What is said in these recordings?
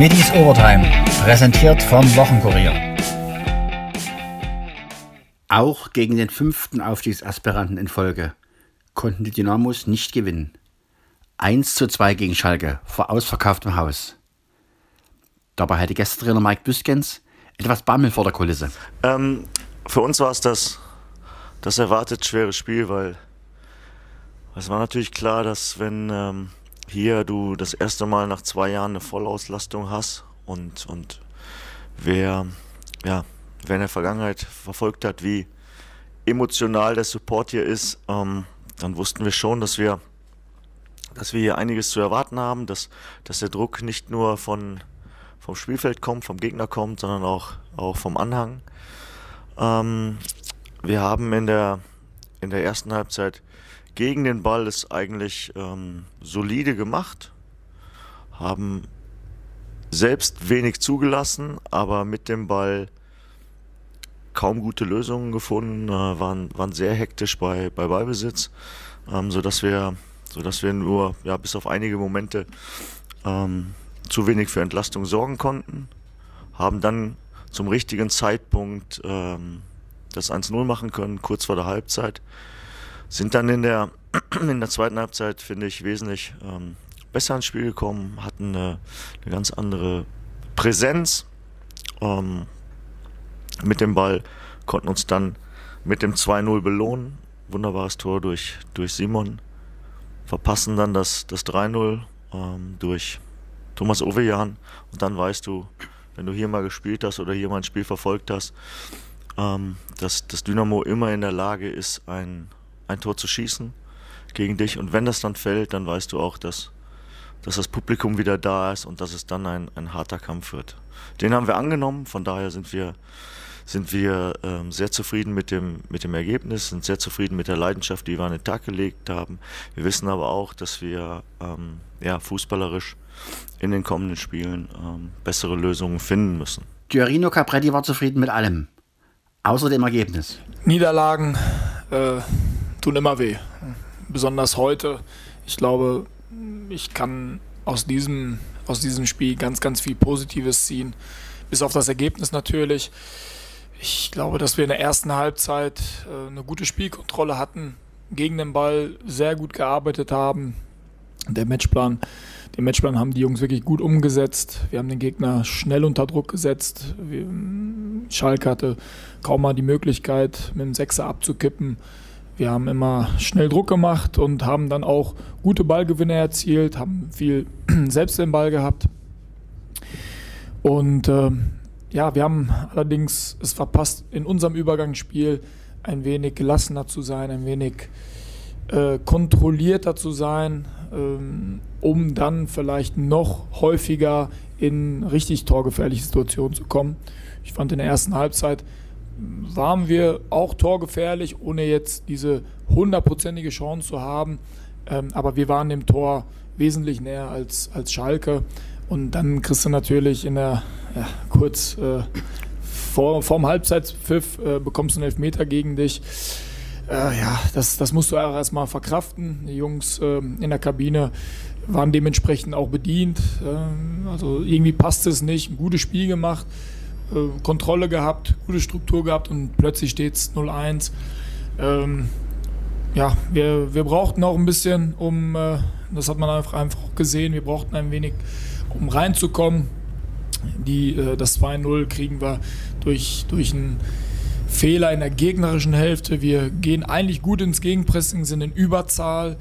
Middies Overtime, präsentiert vom Wochenkurier. Auch gegen den fünften Aufstiegsaspiranten in Folge konnten die Dynamos nicht gewinnen. 1 zu 2 gegen Schalke vor ausverkauftem Haus. Dabei hatte Gästetrainer Mike Büskens etwas Bammel vor der Kulisse. Ähm, für uns war es das, das erwartet schwere Spiel, weil es war natürlich klar, dass wenn ähm, hier du das erste Mal nach zwei Jahren eine Vollauslastung hast und, und wer, ja, wer in der Vergangenheit verfolgt hat, wie emotional der Support hier ist, ähm, dann wussten wir schon, dass wir, dass wir hier einiges zu erwarten haben, dass, dass der Druck nicht nur von, vom Spielfeld kommt, vom Gegner kommt, sondern auch, auch vom Anhang. Ähm, wir haben in der, in der ersten Halbzeit gegen den Ball es eigentlich ähm, solide gemacht, haben selbst wenig zugelassen, aber mit dem Ball kaum gute Lösungen gefunden, äh, waren, waren sehr hektisch bei, bei Ballbesitz, ähm, sodass, wir, sodass wir nur ja, bis auf einige Momente ähm, zu wenig für Entlastung sorgen konnten, haben dann zum richtigen Zeitpunkt ähm, das 1-0 machen können, kurz vor der Halbzeit. Sind dann in der, in der zweiten Halbzeit, finde ich, wesentlich ähm, besser ins Spiel gekommen, hatten eine, eine ganz andere Präsenz ähm, mit dem Ball, konnten uns dann mit dem 2-0 belohnen. Wunderbares Tor durch, durch Simon. Verpassen dann das, das 3-0 ähm, durch Thomas Ovejan. Und dann weißt du, wenn du hier mal gespielt hast oder hier mal ein Spiel verfolgt hast, ähm, dass das Dynamo immer in der Lage ist, ein, ein Tor zu schießen gegen dich. Und wenn das dann fällt, dann weißt du auch, dass, dass das Publikum wieder da ist und dass es dann ein, ein harter Kampf wird. Den haben wir angenommen, von daher sind wir, sind wir ähm, sehr zufrieden mit dem, mit dem Ergebnis, sind sehr zufrieden mit der Leidenschaft, die wir an den Tag gelegt haben. Wir wissen aber auch, dass wir ähm, ja, fußballerisch in den kommenden Spielen ähm, bessere Lösungen finden müssen. Giorino Capretti war zufrieden mit allem, außer dem Ergebnis. Niederlagen äh, tun immer weh. Besonders heute. Ich glaube, ich kann aus diesem, aus diesem Spiel ganz, ganz viel Positives ziehen. Bis auf das Ergebnis natürlich. Ich glaube, dass wir in der ersten Halbzeit äh, eine gute Spielkontrolle hatten, gegen den Ball sehr gut gearbeitet haben. Der Matchplan, den Matchplan haben die Jungs wirklich gut umgesetzt. Wir haben den Gegner schnell unter Druck gesetzt. Wir, Schalke hatte kaum mal die Möglichkeit, mit dem Sechser abzukippen. Wir haben immer schnell Druck gemacht und haben dann auch gute Ballgewinne erzielt, haben viel selbst den Ball gehabt. Und äh, ja, wir haben allerdings es verpasst, in unserem Übergangsspiel ein wenig gelassener zu sein, ein wenig äh, kontrollierter zu sein, ähm, um dann vielleicht noch häufiger in richtig torgefährliche Situationen zu kommen. Ich fand in der ersten Halbzeit waren wir auch torgefährlich, ohne jetzt diese hundertprozentige Chance zu haben. Ähm, aber wir waren dem Tor wesentlich näher als, als Schalke. Und dann kriegst du natürlich in der ja, kurz äh, vor, vorm Halbzeitpfiff äh, bekommst du einen Elfmeter gegen dich. Äh, ja, das, das musst du auch erstmal verkraften. Die Jungs ähm, in der Kabine waren dementsprechend auch bedient. Ähm, also irgendwie passt es nicht. Ein gutes Spiel gemacht. Äh, Kontrolle gehabt, gute Struktur gehabt und plötzlich steht es 0-1. Ähm, ja, wir, wir brauchten auch ein bisschen, um, äh, das hat man einfach, einfach gesehen, wir brauchten ein wenig, um reinzukommen. Die, äh, das 2-0 kriegen wir durch, durch einen Fehler in der gegnerischen Hälfte. Wir gehen eigentlich gut ins Gegenpressing, sind in Überzahl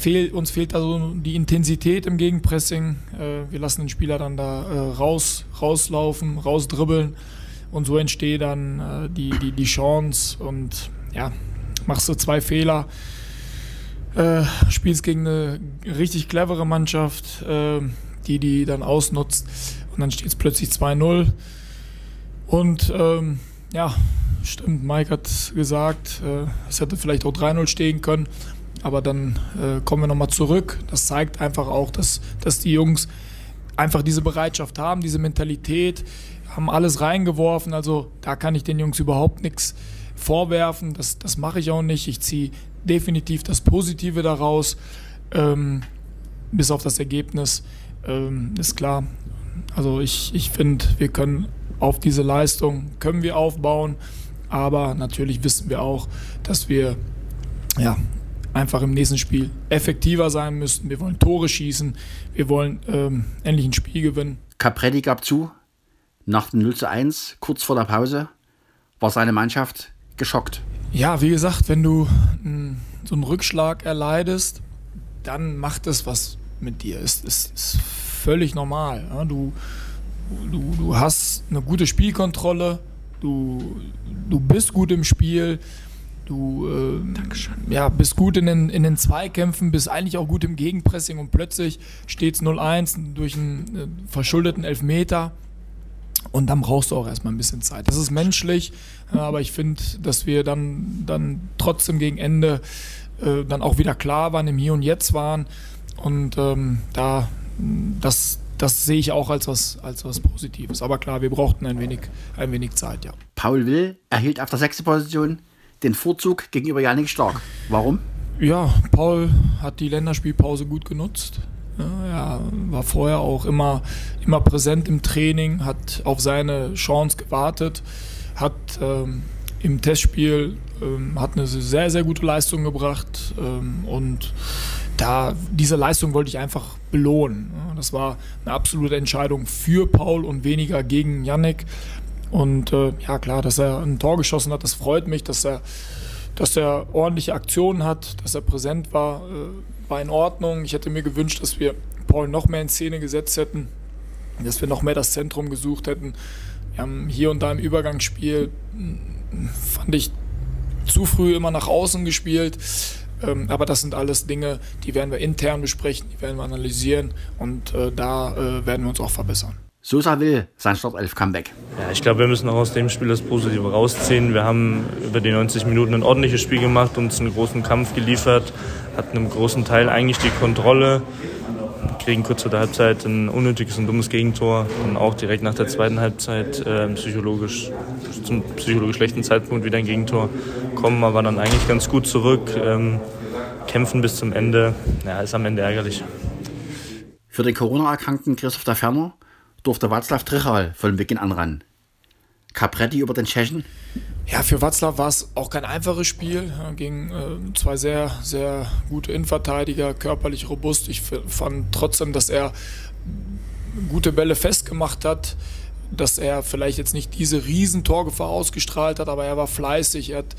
fehl, uns fehlt also die Intensität im Gegenpressing. Äh, wir lassen den Spieler dann da äh, raus, rauslaufen, rausdribbeln und so entsteht dann äh, die, die, die Chance und ja, machst du zwei Fehler, äh, spielst gegen eine richtig clevere Mannschaft, äh, die die dann ausnutzt und dann steht es plötzlich 2-0 und ähm, ja, stimmt, Mike hat gesagt, äh, es hätte vielleicht auch 3-0 stehen können. Aber dann äh, kommen wir nochmal zurück. Das zeigt einfach auch, dass, dass die Jungs einfach diese Bereitschaft haben, diese Mentalität, haben alles reingeworfen. Also da kann ich den Jungs überhaupt nichts vorwerfen. Das, das mache ich auch nicht. Ich ziehe definitiv das Positive daraus. Ähm, bis auf das Ergebnis ähm, ist klar. Also ich, ich finde, wir können auf diese Leistung können wir aufbauen, aber natürlich wissen wir auch, dass wir ja, einfach im nächsten Spiel effektiver sein müssten. Wir wollen Tore schießen, wir wollen ähm, endlich ein Spiel gewinnen. Capretti gab zu, nach dem 0 zu 1, kurz vor der Pause, war seine Mannschaft geschockt. Ja, wie gesagt, wenn du m, so einen Rückschlag erleidest, dann macht es was mit dir. Es ist, ist, völlig normal. Ja? Du, du, du hast eine gute Spielkontrolle, du, du bist gut im Spiel, du äh, ja, bist gut in den, in den Zweikämpfen, bist eigentlich auch gut im Gegenpressing und plötzlich steht es 0-1 durch einen äh, verschuldeten Elfmeter. Und dann brauchst du auch erstmal ein bisschen Zeit. Das ist menschlich, äh, aber ich finde, dass wir dann, dann trotzdem gegen Ende äh, dann auch wieder klar waren, im Hier und Jetzt waren. Und ähm, da, das, das sehe ich auch als was, als was Positives. Aber klar, wir brauchten ein wenig, ein wenig Zeit, ja. Paul Will erhielt auf der sechsten Position den Vorzug gegenüber Janik Stark. Warum? Ja, Paul hat die Länderspielpause gut genutzt. Ja, er war vorher auch immer, immer präsent im Training, hat auf seine Chance gewartet, hat ähm, im Testspiel ähm, hat eine sehr, sehr gute Leistung gebracht ähm, und da, diese Leistung wollte ich einfach belohnen. Das war eine absolute Entscheidung für Paul und weniger gegen Yannick. Und äh, ja, klar, dass er ein Tor geschossen hat, das freut mich, dass er, dass er ordentliche Aktionen hat, dass er präsent war, äh, war in Ordnung. Ich hätte mir gewünscht, dass wir Paul noch mehr in Szene gesetzt hätten, dass wir noch mehr das Zentrum gesucht hätten. Wir haben hier und da im Übergangsspiel, hm, fand ich, zu früh immer nach außen gespielt. Ähm, aber das sind alles Dinge, die werden wir intern besprechen, die werden wir analysieren und äh, da äh, werden wir uns auch verbessern. Sosa will sein Startelf-Comeback. Ja, ich glaube, wir müssen auch aus dem Spiel das Positive rausziehen. Wir haben über die 90 Minuten ein ordentliches Spiel gemacht, uns einen großen Kampf geliefert, hatten im großen Teil eigentlich die Kontrolle, kriegen kurz vor der Halbzeit ein unnötiges und dummes Gegentor und auch direkt nach der zweiten Halbzeit äh, psychologisch zum psychologisch schlechten Zeitpunkt wieder ein Gegentor kommen, aber dann eigentlich ganz gut zurück, ähm, kämpfen bis zum Ende. Ja, ist am Ende ärgerlich. Für den Corona-Erkrankten Christoph Ferner durfte Václav Trichal von Beginn an ran. Capretti über den Tschechen? Ja, für Václav war es auch kein einfaches Spiel. Gegen äh, zwei sehr, sehr gute Innenverteidiger, körperlich robust. Ich fand trotzdem, dass er gute Bälle festgemacht hat, dass er vielleicht jetzt nicht diese Riesentorgefahr ausgestrahlt hat, aber er war fleißig. Er hat,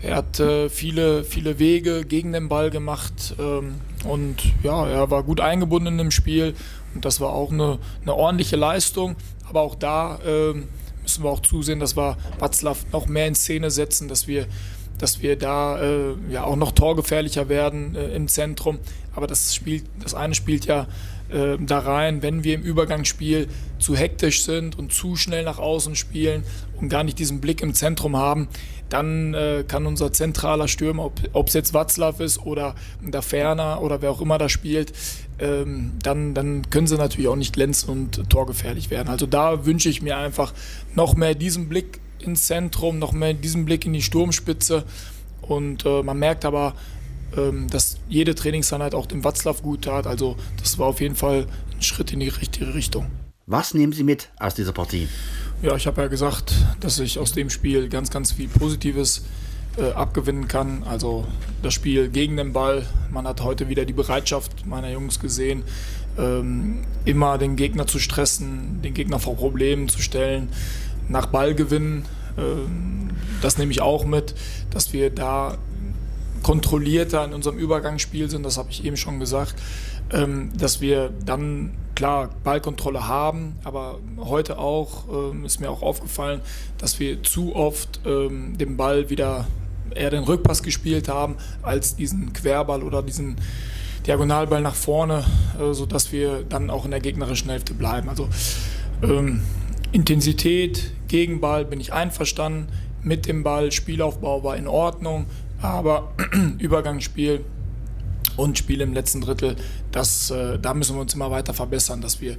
er hat äh, viele, viele Wege gegen den Ball gemacht ähm, und ja, er war gut eingebunden im Spiel und das war auch eine, eine ordentliche Leistung. Aber auch da äh, müssen wir auch zusehen, dass wir Watzlaw noch mehr in Szene setzen, dass wir, dass wir da äh, ja auch noch torgefährlicher werden äh, im Zentrum. Aber das, spielt, das eine spielt ja äh, da rein, wenn wir im Übergangsspiel zu hektisch sind und zu schnell nach außen spielen und gar nicht diesen Blick im Zentrum haben, dann äh, kann unser zentraler Stürmer, ob es jetzt Watzlaw ist oder der Ferner oder wer auch immer da spielt, ähm, dann, dann können sie natürlich auch nicht glänzen und torgefährlich werden. Also da wünsche ich mir einfach noch mehr diesen Blick ins Zentrum, noch mehr diesen Blick in die Sturmspitze. Und äh, man merkt aber, ähm, dass jede Trainingseinheit auch dem Watzlaw gut tat. Also das war auf jeden Fall ein Schritt in die richtige Richtung. Was nehmen Sie mit aus dieser Partie? Ja, ich habe ja gesagt, dass ich aus dem Spiel ganz, ganz viel Positives äh, abgewinnen kann. Also das Spiel gegen den Ball. Man hat heute wieder die Bereitschaft meiner Jungs gesehen, ähm, immer den Gegner zu stressen, den Gegner vor Problemen zu stellen, nach Ballgewinn. Ähm, das nehme ich auch mit, dass wir da kontrollierter in unserem Übergangsspiel sind, das habe ich eben schon gesagt, ähm, dass wir dann klar Ballkontrolle haben, aber heute auch ähm, ist mir auch aufgefallen, dass wir zu oft ähm, den Ball wieder eher den Rückpass gespielt haben, als diesen Querball oder diesen Diagonalball nach vorne, äh, sodass wir dann auch in der gegnerischen Hälfte bleiben. Also ähm, Intensität, Gegenball bin ich einverstanden, mit dem Ball, Spielaufbau war in Ordnung, aber Übergangsspiel und Spiel im letzten Drittel, das, äh, da müssen wir uns immer weiter verbessern, dass wir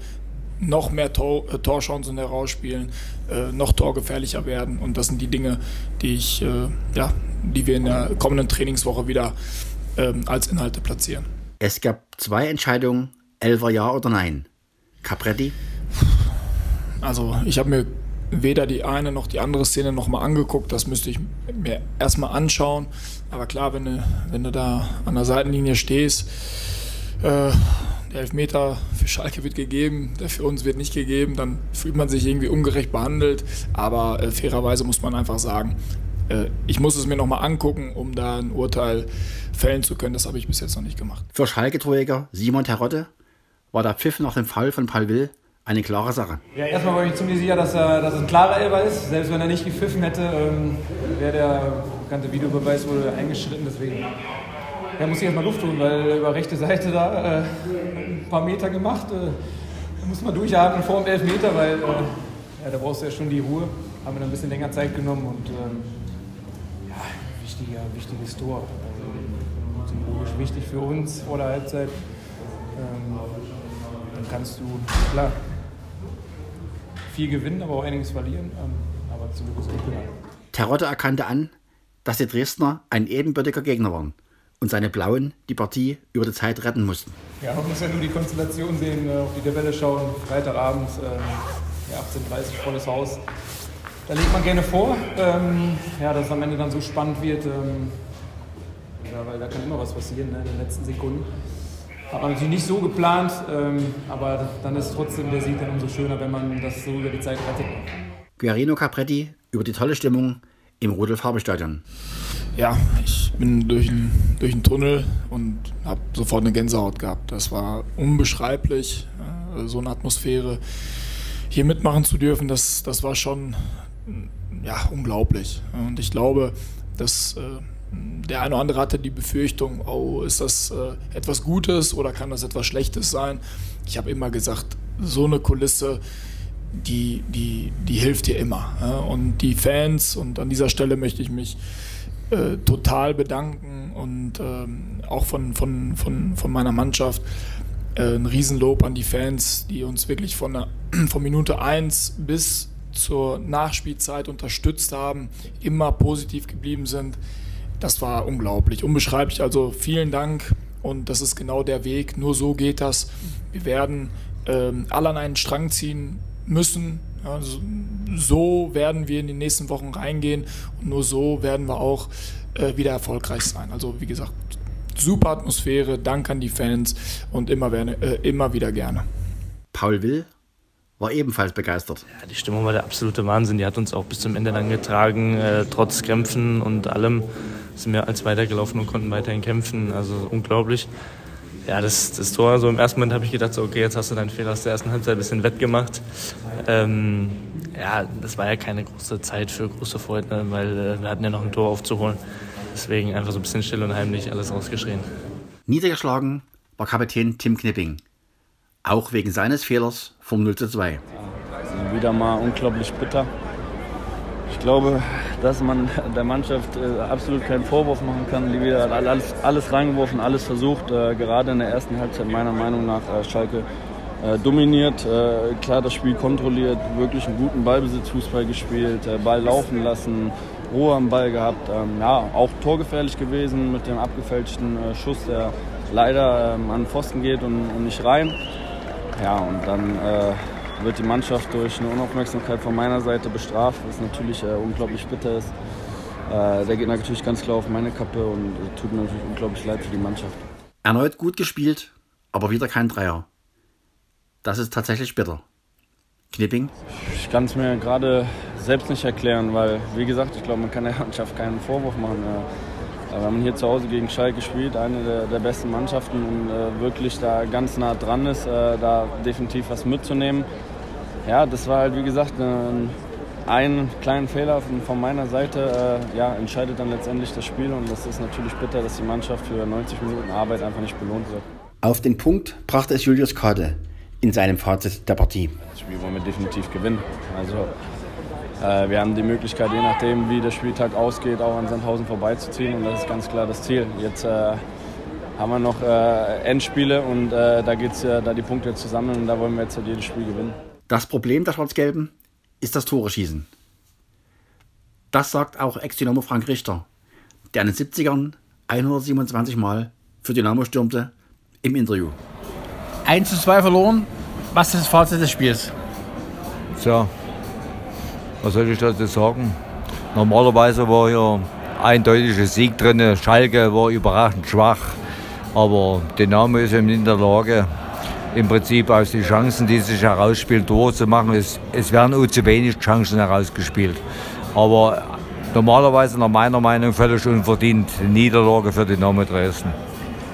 noch mehr Tor, äh, Torchancen herausspielen, äh, noch torgefährlicher werden. Und das sind die Dinge, die ich, äh, ja, die wir in der kommenden Trainingswoche wieder ähm, als Inhalte platzieren. Es gab zwei Entscheidungen, Elfer ja oder nein. Capretti? Also ich habe mir weder die eine noch die andere Szene nochmal angeguckt. Das müsste ich mir erstmal anschauen. Aber klar, wenn du, wenn du da an der Seitenlinie stehst, äh, der Elfmeter für Schalke wird gegeben, der für uns wird nicht gegeben, dann fühlt man sich irgendwie ungerecht behandelt. Aber äh, fairerweise muss man einfach sagen, äh, ich muss es mir nochmal angucken, um da ein Urteil fällen zu können. Das habe ich bis jetzt noch nicht gemacht. Für Schalke-Torjäger Simon Terodde war der Pfiff nach dem Fall von Palville eine klare Sache. Ja, erstmal war ich ziemlich sicher, dass, er, dass es ein klarer Elber ist. Selbst wenn er nicht gepfiffen hätte, ähm, wäre der ganze Videobeweis wohl eingeschritten. Deswegen ja, muss ich erstmal Luft tun, weil über rechte Seite da äh, ein paar Meter gemacht. Äh, da muss man durchatmen vor dem Elfmeter, weil äh, ja, da brauchst du ja schon die Ruhe. Haben wir dann ein bisschen länger Zeit genommen und ähm, ja, wichtiger, wichtiges Tor. Also, symbolisch wichtig für uns vor der Halbzeit. Ähm, dann kannst du, klar, viel gewinnen, aber auch einiges verlieren. Ähm, aber zum Glück ist gut Terodde erkannte an, dass die Dresdner ein ebenbürtiger Gegner waren und seine Blauen die Partie über die Zeit retten mussten. Ja, man muss ja nur die Konstellation sehen, äh, auf die Tabelle schauen. Freitagabend, äh, ja, 18.30 volles Haus. Da legt man gerne vor, ähm, ja, dass es am Ende dann so spannend wird. Ähm, ja, weil da kann immer was passieren ne, in den letzten Sekunden. Hat man natürlich nicht so geplant, ähm, aber dann ist trotzdem der Sieg dann umso schöner, wenn man das so über die Zeit rettet. Guarino Capretti über die tolle Stimmung im Rudolf-Farbe-Stadion. Ja, ich bin durch einen durch Tunnel und habe sofort eine Gänsehaut gehabt. Das war unbeschreiblich, so eine Atmosphäre hier mitmachen zu dürfen. Das, das war schon ja, unglaublich. Und ich glaube, dass äh, der eine oder andere hatte die Befürchtung, oh, ist das äh, etwas Gutes oder kann das etwas Schlechtes sein? Ich habe immer gesagt, so eine Kulisse, die, die, die hilft dir immer. Ja? Und die Fans, und an dieser Stelle möchte ich mich äh, total bedanken und ähm, auch von, von, von, von meiner Mannschaft. Äh, ein Riesenlob an die Fans, die uns wirklich von, der, von Minute 1 bis zur Nachspielzeit unterstützt haben, immer positiv geblieben sind das war unglaublich, unbeschreiblich. Also vielen Dank und das ist genau der Weg. Nur so geht das. Wir werden ähm, alle an einen Strang ziehen müssen. Also, so werden wir in die nächsten Wochen reingehen und nur so werden wir auch äh, wieder erfolgreich sein. Also wie gesagt, super Atmosphäre, Dank an die Fans und immer, äh, immer wieder gerne. Paul Will war ebenfalls begeistert. Ja, die Stimmung war der absolute Wahnsinn. Die hat uns auch bis zum Ende dann getragen, äh, trotz Krämpfen und allem sind wir als weitergelaufen und konnten weiterhin kämpfen. Also unglaublich. Ja, das, das Tor, so im ersten Moment habe ich gedacht, so, okay, jetzt hast du deinen Fehler aus der ersten Halbzeit ein bisschen wettgemacht. Ähm, ja, das war ja keine große Zeit für große Freude, weil äh, wir hatten ja noch ein Tor aufzuholen. Deswegen einfach so ein bisschen still und heimlich alles rausgeschrien. Niedergeschlagen war Kapitän Tim Knipping. Auch wegen seines Fehlers vom 0 zu 2. Wieder mal unglaublich bitter. Ich glaube, dass man der Mannschaft äh, absolut keinen Vorwurf machen kann. Livia hat alles, alles reingeworfen, alles versucht. Äh, gerade in der ersten Halbzeit meiner Meinung nach äh, Schalke dominiert, klar das Spiel kontrolliert, wirklich einen guten Ballbesitz, Fußball gespielt, Ball laufen lassen, Ruhe am Ball gehabt. Ähm, ja, auch torgefährlich gewesen mit dem abgefälschten Schuss, der leider ähm, an den Pfosten geht und, nicht rein. Ja, und dann wird die Mannschaft durch eine Unaufmerksamkeit von meiner Seite bestraft, was natürlich äh, unglaublich bitter ist. Äh, der geht natürlich ganz klar auf meine Kappe und äh, tut mir natürlich unglaublich leid für die Mannschaft. Erneut gut gespielt, aber wieder kein Dreier. Das ist tatsächlich bitter. Knipping? Ich kann es mir gerade selbst nicht erklären, weil, wie gesagt, ich glaube, man kann der Mannschaft keinen Vorwurf machen. Äh, wir haben hier zu Hause gegen Schalke gespielt, eine der, der besten Mannschaften und äh, wirklich da ganz nah dran ist, äh, da definitiv was mitzunehmen ja, das war halt wie gesagt ein, ein kleiner Fehler von, von meiner Seite. Äh, ja, entscheidet dann letztendlich das Spiel und das ist natürlich bitter, dass die Mannschaft für 90 Minuten Arbeit einfach nicht belohnt wird. Auf den Punkt brachte es Julius Kade in seinem Fazit der Partie. Das Spiel wollen wir definitiv gewinnen. Also äh, wir haben die Möglichkeit, je nachdem, wie der Spieltag ausgeht, auch an Sandhausen vorbeizuziehen und das ist ganz klar das Ziel. Jetzt äh, haben wir noch äh, Endspiele und äh, da geht es ja da die Punkte zusammen und da wollen wir jetzt halt jedes Spiel gewinnen. Das Problem der Schwarz-Gelben ist das Tore-Schießen. Das sagt auch Ex-Dynamo Frank Richter, der in den 70ern 127 Mal für Dynamo stürmte, im Interview. 1 zu 2 verloren. Was ist das Fazit des Spiels? Tja, was soll ich dazu sagen? Normalerweise war hier eindeutiger Sieg drin. Schalke war überraschend schwach. Aber Dynamo ist eben in der Lage, im Prinzip aus den Chancen, die sich herausspielen, durchzumachen. Es, es werden auch zu wenig Chancen herausgespielt. Aber normalerweise nach meiner Meinung völlig unverdient Niederlage für Dynamo Dresden.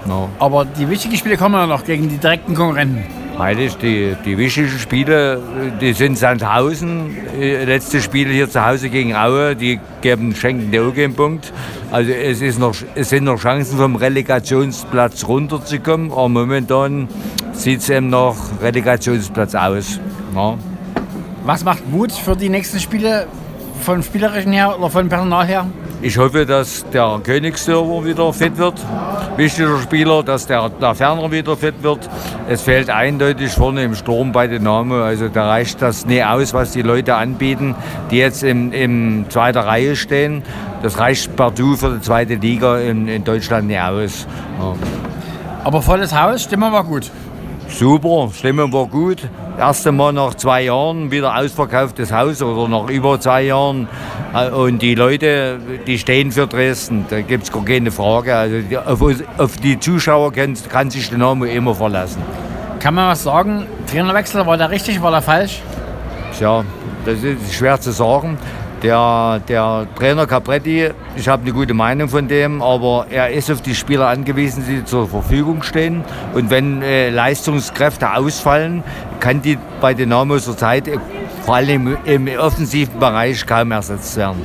No. Aber die wichtigen Spiele kommen ja noch gegen die direkten Konkurrenten. Freilich, die, die wichtigen Spiele, die sind Sandhausen. Äh, letzte Spiele hier zu Hause gegen Aue, die geben, schenken dir auch einen Punkt. Also es, ist noch, es sind noch Chancen, vom Relegationsplatz runterzukommen. Aber momentan sieht es eben noch Relegationsplatz aus. Ja. Was macht Mut für die nächsten Spiele vom Spielerischen her oder vom Personal her? Ich hoffe, dass der Königsdörfer wieder fit wird. Wichtiger Spieler, dass der, der Ferner wieder fit wird. Es fehlt eindeutig vorne im Sturm bei Dynamo. Also da reicht das nicht aus, was die Leute anbieten, die jetzt in, in zweiter Reihe stehen. Das reicht partout für die zweite Liga in, in Deutschland nicht aus. Ja. Aber volles Haus, Stimmung war gut. Super, Stimmung war gut. Erste Mal nach zwei Jahren wieder ausverkauftes Haus oder nach über zwei Jahren. Und die Leute, die stehen für Dresden, da gibt es gar keine Frage. Also auf, auf die Zuschauer kann, kann sich der Name immer verlassen. Kann man was sagen? Trainerwechsel, war der richtig, war der falsch? Ja, das ist schwer zu sagen. Der, der Trainer Capretti, ich habe eine gute Meinung von dem, aber er ist auf die Spieler angewiesen, die zur Verfügung stehen. Und wenn äh, Leistungskräfte ausfallen, kann die bei Dynamo zur Zeit äh, vor allem im, im offensiven Bereich kaum ersetzt werden.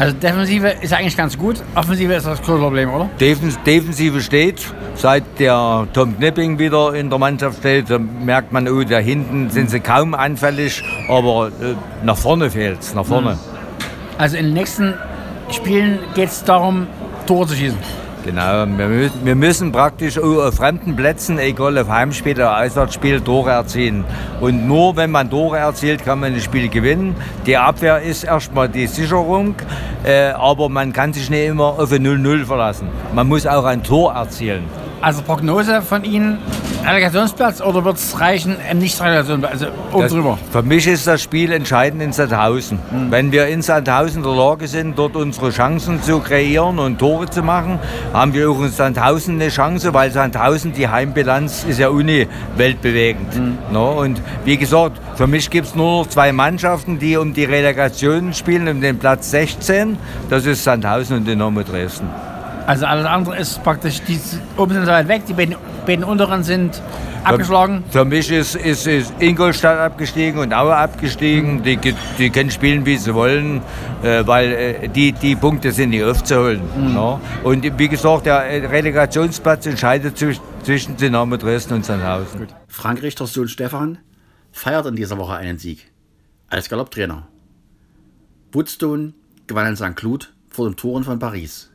Also Defensive ist eigentlich ganz gut, Offensive ist das große Problem, oder? Defens Defensive steht, seit der Tom Knipping wieder in der Mannschaft steht, merkt man, oh, da hinten sind sie kaum anfällig, aber äh, nach vorne fehlt es, nach vorne. Mhm. Also in den nächsten Spielen geht es darum, Tore zu schießen. Genau, wir müssen, wir müssen praktisch auf fremden Plätzen, egal ob Heimspiel oder Auswärtsspiel, Tore erzielen. Und nur wenn man Tore erzielt, kann man das Spiel gewinnen. Die Abwehr ist erstmal die Sicherung, äh, aber man kann sich nicht immer auf ein 0-0 verlassen. Man muss auch ein Tor erzielen. Also Prognose von Ihnen, Relegationsplatz oder wird es reichen, nicht Relegationsplatz, also oben das, drüber? Für mich ist das Spiel entscheidend in Sandhausen. Mhm. Wenn wir in Sandhausen in der Lage sind, dort unsere Chancen zu kreieren und Tore zu machen, haben wir auch in Sandhausen eine Chance, weil Sandhausen, die Heimbilanz ist ja uni weltbewegend. Mhm. No? Und wie gesagt, für mich gibt es nur noch zwei Mannschaften, die um die Relegation spielen, um den Platz 16. Das ist Sandhausen und Dynamo Dresden. Also alles andere ist praktisch, die oben sind so weit weg, die beiden, beiden unteren sind abgeschlagen. Für, für mich ist, ist, ist, Ingolstadt abgestiegen und Aue abgestiegen. Mhm. Die, die können spielen, wie sie wollen, äh, weil äh, die, die Punkte sind nicht aufzuholen. Mhm. Ja. Und wie gesagt, der Relegationsplatz entscheidet zwischen, zwischen Dynamo Dresden und Sandhausen. Frank Richters Sohn Stefan feiert in dieser Woche einen Sieg als Galopptrainer. Woodstone gewann in St. Cloud vor den Toren von Paris.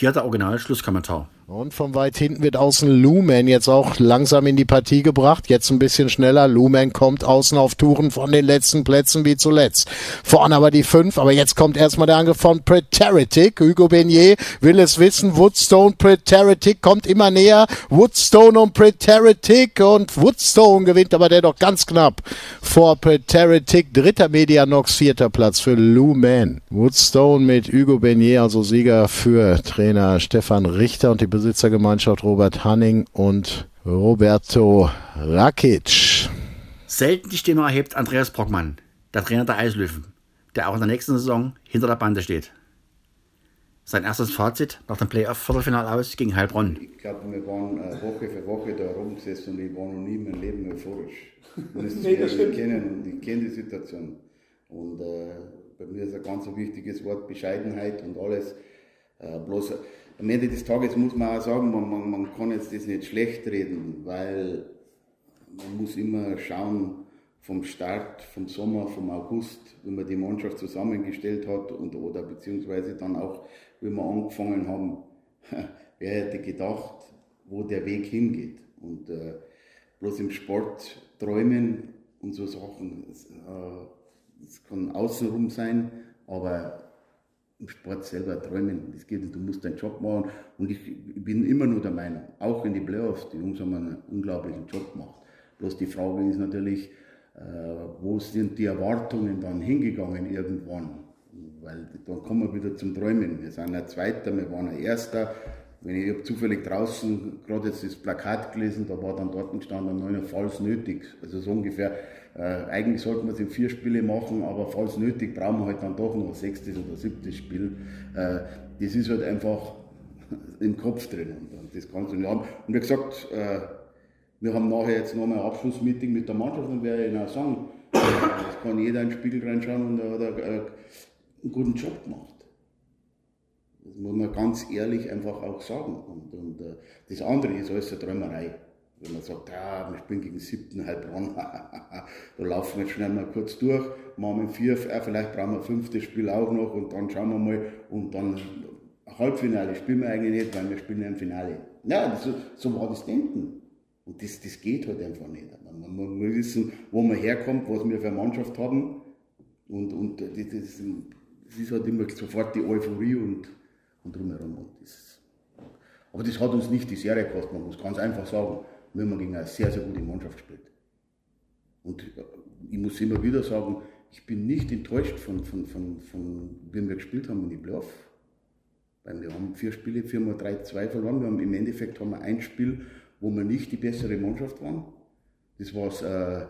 Hier der Original-Schlusskommentar. Und von weit hinten wird außen Lumen jetzt auch langsam in die Partie gebracht. Jetzt ein bisschen schneller. Lumen kommt außen auf Touren von den letzten Plätzen wie zuletzt. Vorne aber die fünf. Aber jetzt kommt erstmal der Angriff von Preteritic. Hugo Benier will es wissen. Woodstone, Preteritic kommt immer näher. Woodstone und Preteritic. Und Woodstone gewinnt aber der doch ganz knapp vor Preteritic. Dritter Medianox, vierter Platz für Lumen. Woodstone mit Hugo Benier, also Sieger für Trainer Stefan Richter und die Besitzergemeinschaft Robert Hanning und Roberto Rakic. Selten die Stimme erhebt Andreas Brockmann, der Trainer der Eislöwen, der auch in der nächsten Saison hinter der Bande steht. Sein erstes Fazit nach dem Playoff-Viertelfinal aus gegen Heilbronn. Ich glaube, wir waren äh, Woche für Woche da rumgesessen und ich war noch nie in meinem Leben euphorisch. nee, das stimmt. kennen und ich kenne die Situation. Und äh, bei mir ist ein ganz wichtiges Wort Bescheidenheit und alles. Äh, bloß am Ende des Tages muss man auch sagen, man, man, man kann jetzt das nicht schlecht reden, weil man muss immer schauen, vom Start, vom Sommer, vom August, wenn man die Mannschaft zusammengestellt hat und oder beziehungsweise dann auch, wenn wir angefangen haben, wer hätte gedacht, wo der Weg hingeht. Und äh, bloß im Sport träumen und so Sachen, es äh, kann außenrum sein, aber im Sport selber träumen. Das geht du musst deinen Job machen. Und ich, bin immer nur der Meinung, auch in die Playoffs, die Jungs haben einen unglaublichen Job gemacht. Bloß die Frage ist natürlich, wo sind die Erwartungen dann hingegangen irgendwann? Weil dann kommen wir wieder zum Träumen. Wir sind ein Zweiter, wir waren ein Erster. Wenn ich, ich habe zufällig draußen gerade jetzt das Plakat gelesen, da war dann dort gestanden, neun falls nötig. Also so ungefähr, äh, eigentlich sollten wir es in vier Spiele machen, aber falls nötig brauchen wir halt dann doch noch ein sechstes oder siebtes Spiel. Äh, das ist halt einfach im Kopf drin. Und, das kannst du nicht haben. Und wie gesagt, äh, wir haben nachher jetzt noch mal ein Abschlussmeeting mit der Mannschaft und werde Ihnen auch sagen, es kann jeder in den Spiegel reinschauen und da hat er äh, einen guten Job gemacht. Muss man ganz ehrlich einfach auch sagen. Und, und äh, das andere ist alles eine Träumerei. Wenn man sagt, ja, wir spielen gegen siebten Heilbronn, da laufen wir jetzt schnell mal kurz durch, machen wir vier, äh, vielleicht brauchen wir fünftes Spiel auch noch und dann schauen wir mal und dann Halbfinale spielen wir eigentlich nicht, weil wir spielen ja im Finale. Ja, das, so war das Denken. Und das, das geht halt einfach nicht. Man, man, muss wissen, wo man herkommt, was wir für eine Mannschaft haben. Und, und das, das, das ist halt immer sofort die Euphorie und, und drumherum. Und das, aber das hat uns nicht die Serie gekostet, man muss ganz einfach sagen, wir haben gegen eine sehr, sehr gute Mannschaft gespielt. Und ich muss immer wieder sagen, ich bin nicht enttäuscht von, von, von, von wie wir gespielt haben in die Playoff. Weil wir haben vier Spiele, viermal 3-2 verloren. Wir haben im Endeffekt haben wir ein Spiel, wo wir nicht die bessere Mannschaft waren. Das war das äh,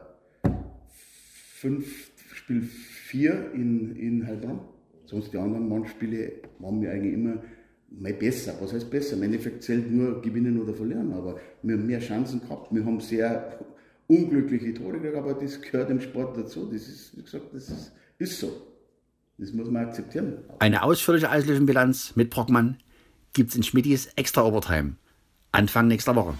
fünf, Spiel 4 in, in Heilbronn. Sonst die anderen Mannspiele waren wir eigentlich immer mal besser. Was heißt besser? Im Endeffekt zählt nur gewinnen oder verlieren. Aber wir haben mehr Chancen gehabt. Wir haben sehr unglückliche Tore gekriegt, aber das gehört im Sport dazu. Das ist, wie gesagt, das ist, ist so. Das muss man akzeptieren. Eine ausführliche Eislöwenbilanz mit Brockmann gibt es in Schmidtis Extra Overtime. Anfang nächster Woche.